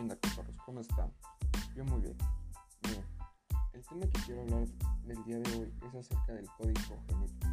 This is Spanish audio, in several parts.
onda, ¿qué onda? ¿Cómo están? Yo muy bien. El tema que quiero hablar del día de hoy es acerca del código genético.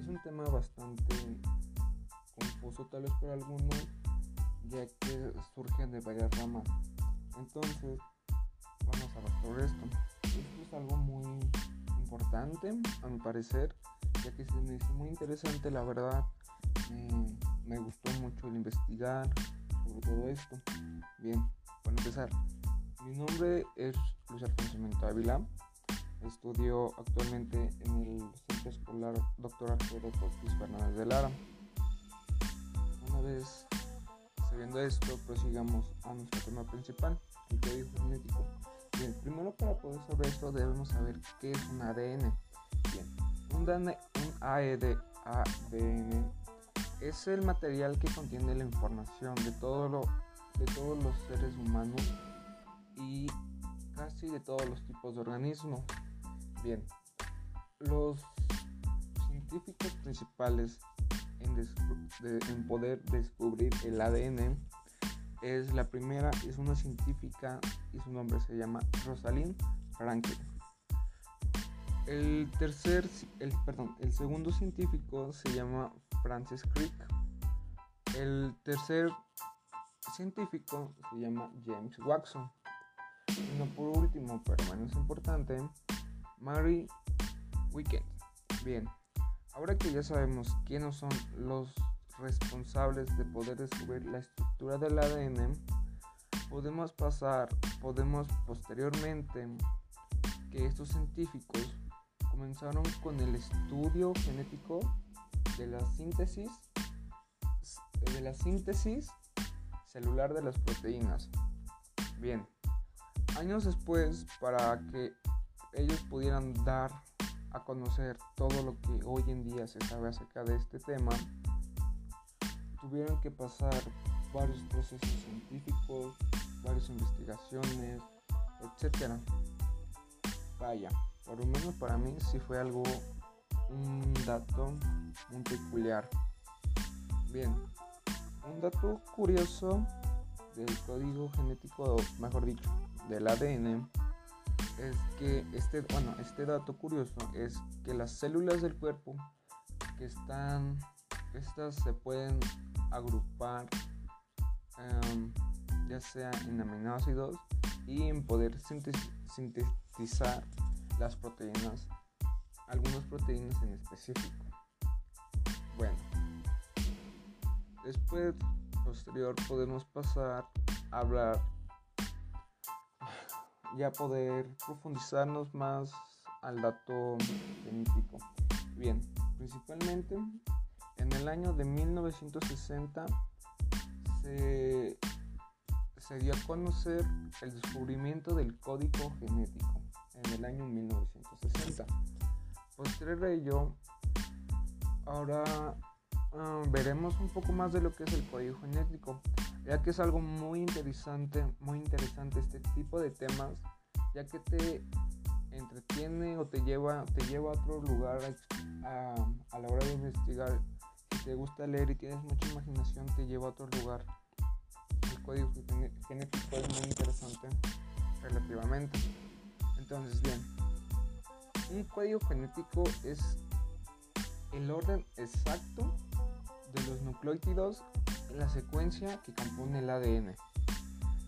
Es un tema bastante confuso tal vez para algunos, ya que surge de varias ramas. Entonces, vamos a hablar sobre esto. Esto es algo muy importante, a mi parecer, ya que se me hizo muy interesante, la verdad. Eh, me gustó mucho el investigar sobre todo esto. Bien, para empezar, mi nombre es Luis Alfonso Mento Ávila. Estudio actualmente en el Centro Escolar Dr. Alfredo Cortés Fernández de Lara. Una vez sabiendo esto, prosigamos a nuestro tema principal, el código genético. Bien, primero para poder saber esto debemos saber qué es un ADN. Bien, un, un ADN es el material que contiene la información de, todo lo, de todos los seres humanos y casi de todos los tipos de organismos. Bien, los científicos principales en, poder descubrir el ADN es la primera, es una científica y su nombre se llama Rosalind Franklin. El tercer, el, perdón, el segundo científico se llama Francis Crick. El tercer científico se llama James Watson. Y no por último, pero menos importante, Mary Wickens. Bien, ahora que ya sabemos quiénes son los responsables de poder descubrir la estructura del ADN, podemos pasar, podemos posteriormente que estos científicos comenzaron con el estudio genético de la síntesis de la síntesis celular de las proteínas. Bien, años después, para que ellos pudieran dar a conocer todo lo que hoy en día se sabe acerca de este tema, tuvieron que pasar varios procesos científicos, varias investigaciones, etc. Vaya, por lo menos para mí sí fue algo un dato muy peculiar. Bien, un dato curioso del código genético, mejor dicho, del ADN, es que este, bueno, este dato curioso es que las células del cuerpo que están, estas se pueden agrupar em, ya sea en aminoácidos y en poder sintetizar las proteínas algunas proteínas en específico. Bueno, después, posterior, podemos pasar a hablar, ya poder profundizarnos más al dato genético. Bien, principalmente en el año de 1960 se, se dio a conocer el descubrimiento del código genético en el año 1960 posterior a ello, ahora ah, veremos un poco más de lo que es el código genético, ya que es algo muy interesante, muy interesante este tipo de temas, ya que te entretiene o te lleva, te lleva a otro lugar a, a la hora de investigar. Si te gusta leer y tienes mucha imaginación, te lleva a otro lugar. El código genético es muy interesante relativamente. Entonces, bien, un código genético es el orden exacto de los nucleótidos en la secuencia que compone el ADN.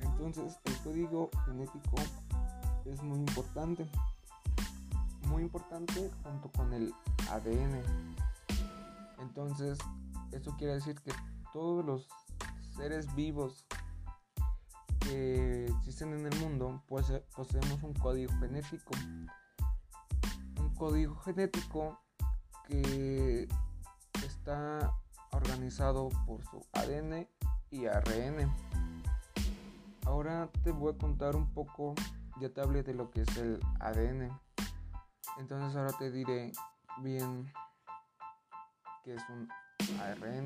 Entonces el código genético es muy importante. Muy importante junto con el ADN. Entonces esto quiere decir que todos los seres vivos que existen en el mundo poseemos un código genético código genético que está organizado por su ADN y ARN. Ahora te voy a contar un poco, ya te de lo que es el ADN. Entonces ahora te diré bien qué es un ARN.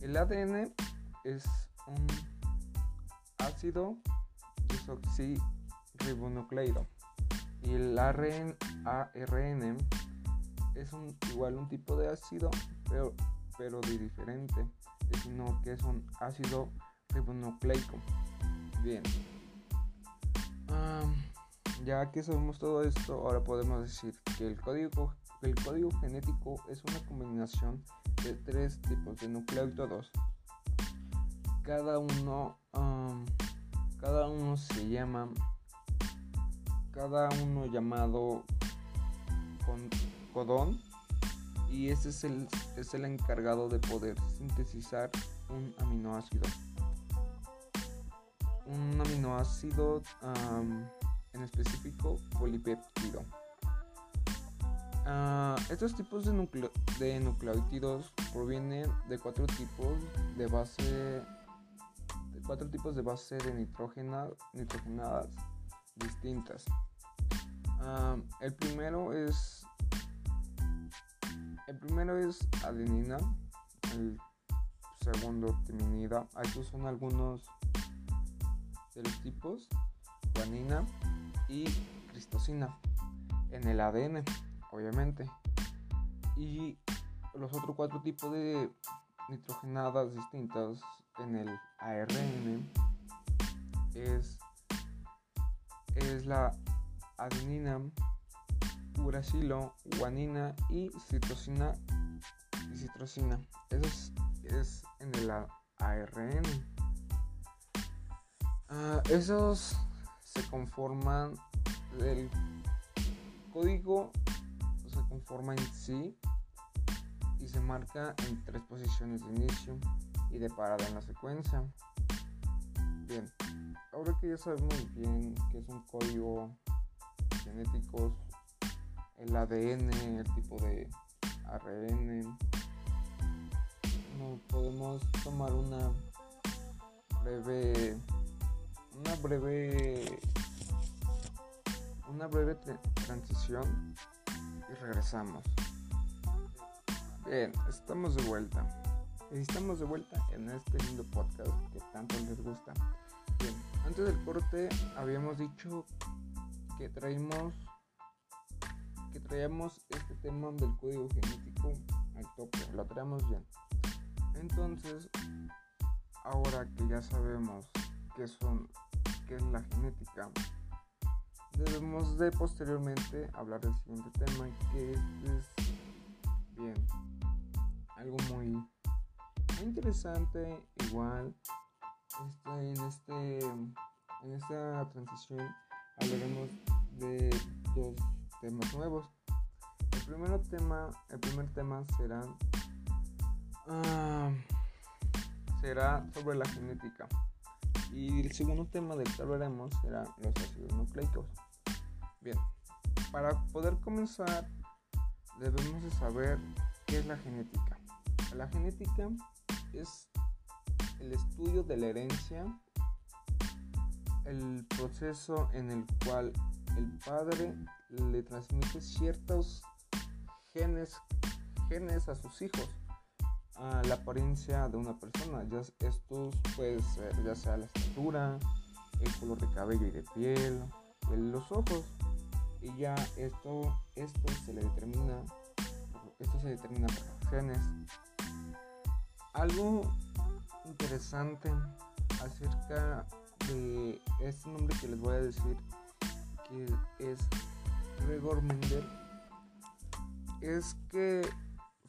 El ADN es un ácido desoxirribonucleico y el ARN, ARN es igual un tipo de ácido, pero, pero de diferente, sino que es un ácido ribonucleico. Bien. ya que sabemos todo esto, ahora podemos decir que el código, el código genético es una combinación de tres tipos de nucleótidos. Cada uno, cada uno se llama, cada uno llamado con codón y ese es el, es el encargado de poder sintetizar un aminoácido. Un aminoácido en específico polipéptido. Ah, estos tipos de, de nucleótidos provienen de cuatro tipos de base de cuatro tipos de base de nitrógena, nitrogenadas distintas. el primero es el primero es adenina, el segundo timinida. Estos son algunos de los tipos, guanina y cristosina en el ADN, obviamente. Y los otros cuatro tipos de nitrogenadas distintas en el ARN es, es la adenina, uracilo, guanina y citosina y citrosina. Eso es, en el ARN. Ah, esos se conforman del código se conforma en sí y se marca en tres posiciones de inicio y de parada en la secuencia. Bien, ahora que ya sabemos bien que es un código genético el ADN, el tipo de ARN. No podemos tomar una breve una breve una breve transición y regresamos. Bien, estamos de vuelta. Estamos de vuelta en este lindo podcast que tanto les gusta. Bien, antes del corte habíamos dicho que traímos traemos este tema del código genético al tope, lo traemos bien. Entonces, ahora que ya sabemos qué son, qué es la genética, debemos de posteriormente hablar del siguiente tema, que es bien, algo muy, interesante, igual, este, en este, en esta transición hablaremos de dos temas nuevos primer tema, el primer tema será, ah, será sobre la genética. Y el segundo tema del que hablaremos será los ácidos nucleicos. Bien, para poder comenzar debemos de saber qué es la genética. La genética es el estudio de la herencia, el proceso en el cual el padre le transmite ciertos genes, genes a sus hijos, a la apariencia de una persona. Ya estos puede ser ya sea la estatura, el color de cabello y de piel, los ojos. Y ya esto, esto se le determina, esto se determina por los genes. Algo interesante acerca de este nombre que les voy a decir, que es Gregor Mendel es que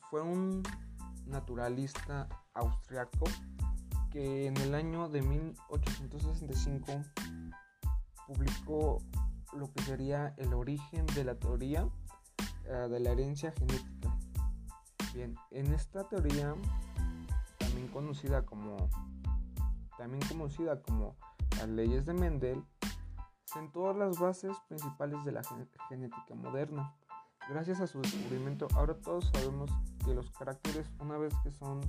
fue un naturalista austriaco que en el año de 1865 publicó lo que sería el origen de la teoría eh, de la herencia genética. Bien, en esta teoría, también conocida como también conocida como las leyes de Mendel, sentó las bases principales de la genética moderna Gracias a su descubrimiento, ahora todos sabemos que los caracteres, una vez que son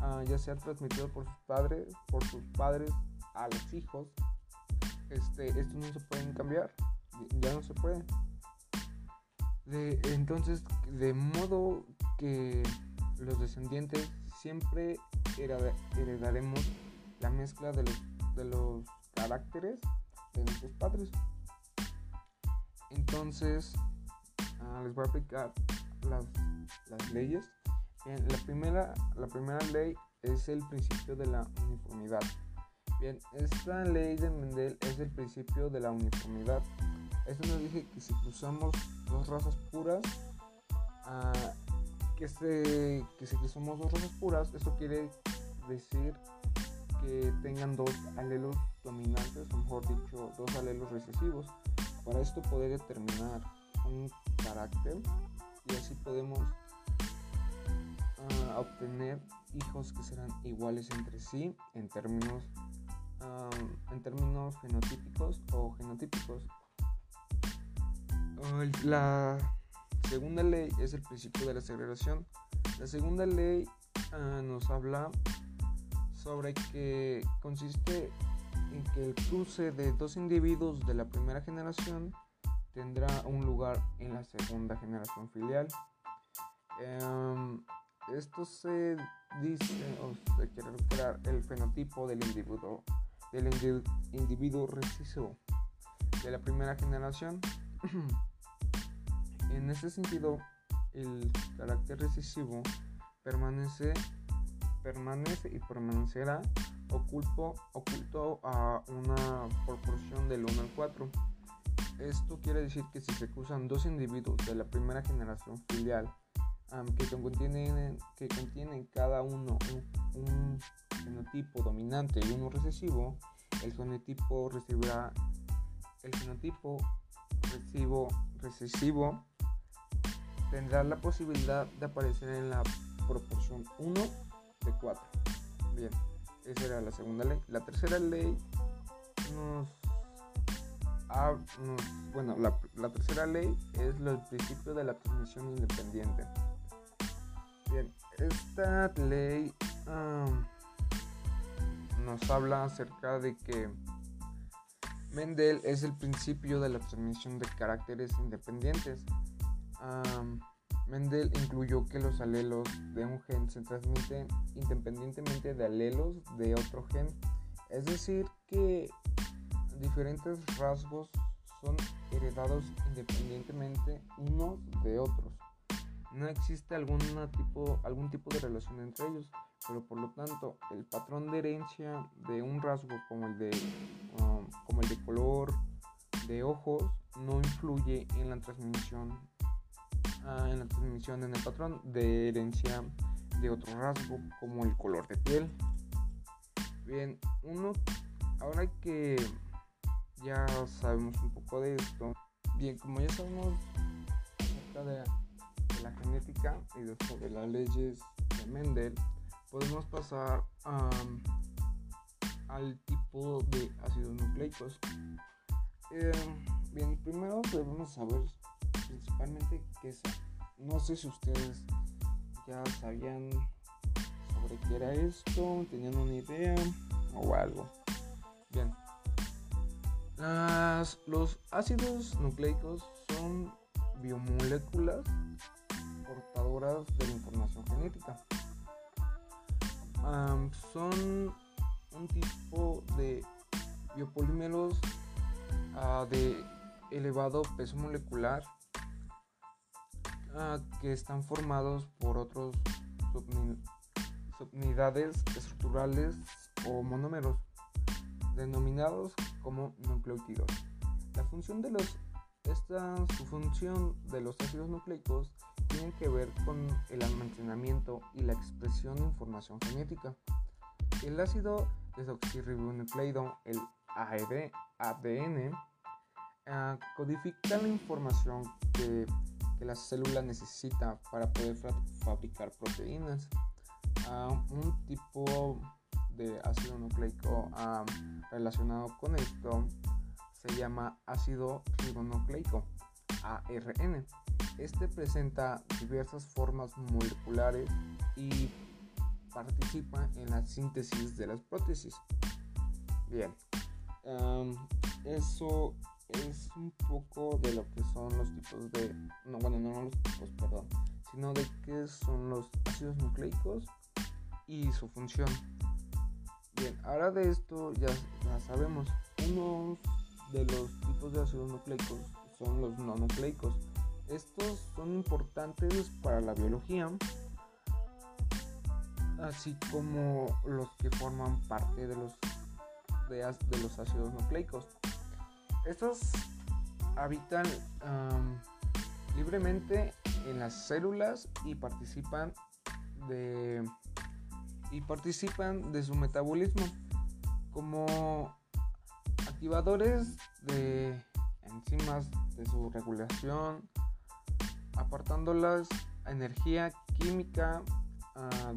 ah, ya sea transmitidos por sus padres, por sus padres a los hijos, este, estos no se pueden cambiar, ya no se pueden. entonces, de modo que los descendientes siempre heredaremos la mezcla de los, de los caracteres de nuestros padres. Entonces, Ah, les voy a aplicar las, leyes. la, primera, la primera ley es el principio de la uniformidad. Bien, esta ley de Mendel es el principio de la uniformidad. Esto nos dice que si cruzamos dos razas puras, uh, que, se, que si cruzamos dos razas puras, esto quiere decir que tengan dos alelos dominantes, o mejor dicho, dos alelos recesivos. Para esto poder determinar un carácter y así podemos uh, obtener hijos que serán iguales entre sí en términos en términos fenotípicos o genotípicos. La segunda ley es el principio de la segregación. La segunda ley ah, nos habla sobre que consiste en que el cruce de dos individuos de la primera generación tendrá un lugar en la segunda generación filial. Em, esto se dice o se quiere recuperar el fenotipo del individuo del individuo recesivo de la primera generación. en ese sentido, el carácter recesivo permanece, permanece y permanecerá oculto, oculto a una proporción del 1 al 4. Esto quiere decir que si se cruzan dos individuos de la primera generación filial que, contienen, que contienen cada uno un genotipo dominante y uno recesivo, el genotipo recibirá el genotipo recesivo, recesivo tendrá la posibilidad de aparecer en la proporción 1 de 4. Bien, esa era la segunda ley. La tercera ley nos, bueno, la, tercera ley es el principio de la transmisión independiente. Bien, esta ley nos habla acerca de que Mendel es el principio de la transmisión de caracteres independientes. Mendel incluyó que los alelos de un gen se transmiten independientemente de alelos de otro gen, es decir, que diferentes rasgos son heredados independientemente unos de otros. No existe tipo, algún tipo de relación entre ellos pero por lo tanto el patrón de herencia de un rasgo como el de, um, como el de color de ojos no influye en la transmisión uh, en la transmisión en el patrón de herencia de otro rasgo como el color de piel bien uno ahora que ya sabemos un poco de esto bien como ya sabemos acerca de, la genética y de, sobre las leyes de Mendel podemos pasar al tipo de ácidos nucleicos. Eh, bien, primero debemos saber principalmente qué son. No sé si ustedes ya sabían sobre qué era esto, tenían una idea o algo. Bien. Los ácidos nucleicos son biomoléculas portadoras de la información genética. Son un tipo de biopolímeros ah, de elevado peso molecular ah, que están formados por otros subunidades estructurales o monómeros denominados como nucleótidos. La función de los esta su función de los ácidos nucleicos tienen que ver con el almacenamiento y la expresión de información genética. El ácido desoxirribonucleico, el ADN, ah, codifica la información que, la célula necesita para poder fabricar proteínas. Ah, un tipo de ácido nucleico ah, relacionado con esto se llama ácido ribonucleico, ARN. Este presenta diversas formas moleculares y participa en la síntesis de las prótesis. Bien, eso es un poco de lo que son los tipos de, no, bueno, no los tipos, perdón, sino de qué son los ácidos nucleicos y su función. Bien, ahora de esto ya, sabemos, uno de los tipos de ácidos nucleicos son los no nucleicos estos son importantes para la biología, así como los que forman parte de los de los ácidos nucleicos. Estos habitan libremente en las células y participan de y participan de su metabolismo como activadores de enzimas de su regulación, aportándolas energía química ah,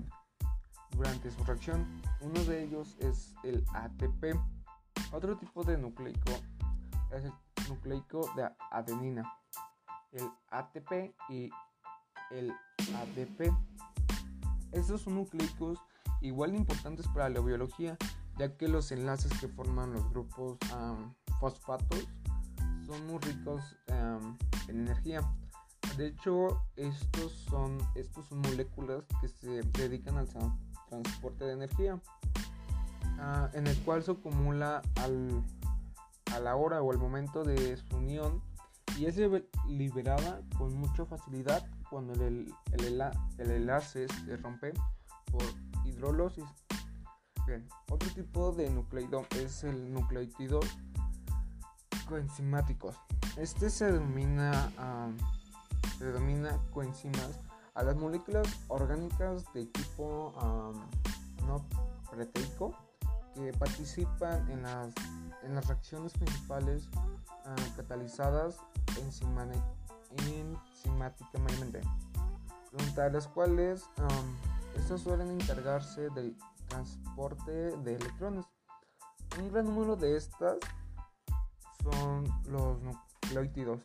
durante su reacción. Uno de ellos es el ATP. Otro tipo de nucleico es el nucleico de adenina, el ATP y el ADP. Estos nucleicos igual de importantes para la biología, ya que los enlaces que forman los grupos fosfatos son muy ricos en energía. De hecho, estos son, estos son moléculas que se dedican al transporte de energía, ah, en el cual se acumula al, a la hora o al momento de su unión y es liberada con mucha facilidad cuando el, el, el enlace se rompe por hidrolosis. Bien, otro tipo de nucleido es el nucleótido coenzimáticos. Este se denomina, se denomina coenzimas a las moléculas orgánicas de tipo no proteico que participan en las, en las reacciones principales catalizadas enzimáticamente, entre las cuales estas suelen encargarse del transporte de electrones. Un gran número de estas son los nucleótidos,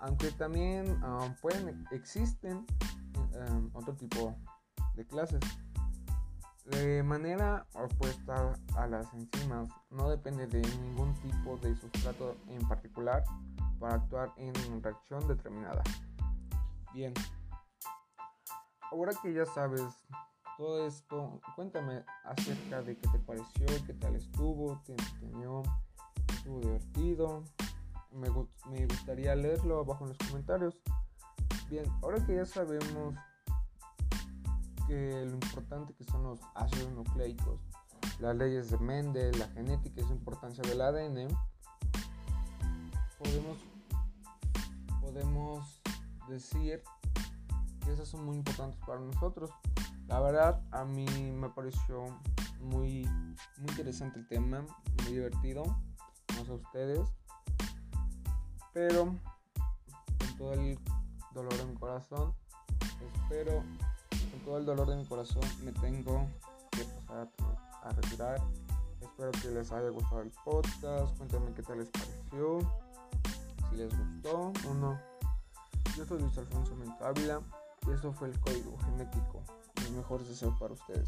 aunque también pueden existen otro tipo de clases. De manera opuesta a las enzimas, no depende de ningún tipo de sustrato en particular para actuar en reacción determinada. Bien, ahora que ya sabes todo esto, cuéntame acerca de qué te pareció, qué tal estuvo, te enseñó, estuvo divertido. Me, me gustaría leerlo abajo en los comentarios. Bien, ahora que ya sabemos que lo importante que son los ácidos nucleicos, las leyes de Mendel, la genética y su importancia del ADN, podemos, podemos decir que esas son muy importantes para nosotros. La verdad, a mí me pareció muy, muy interesante el tema, muy divertido, no sé ustedes, pero con todo el dolor en mi corazón, espero, con todo el dolor de mi corazón, me tengo que pasar a, retirar. Espero que les haya gustado el podcast, cuéntame qué tal les pareció, si les gustó o no. Yo soy Luis Alfonso Mentávila y eso fue el código genético. Mejores deseos para ustedes.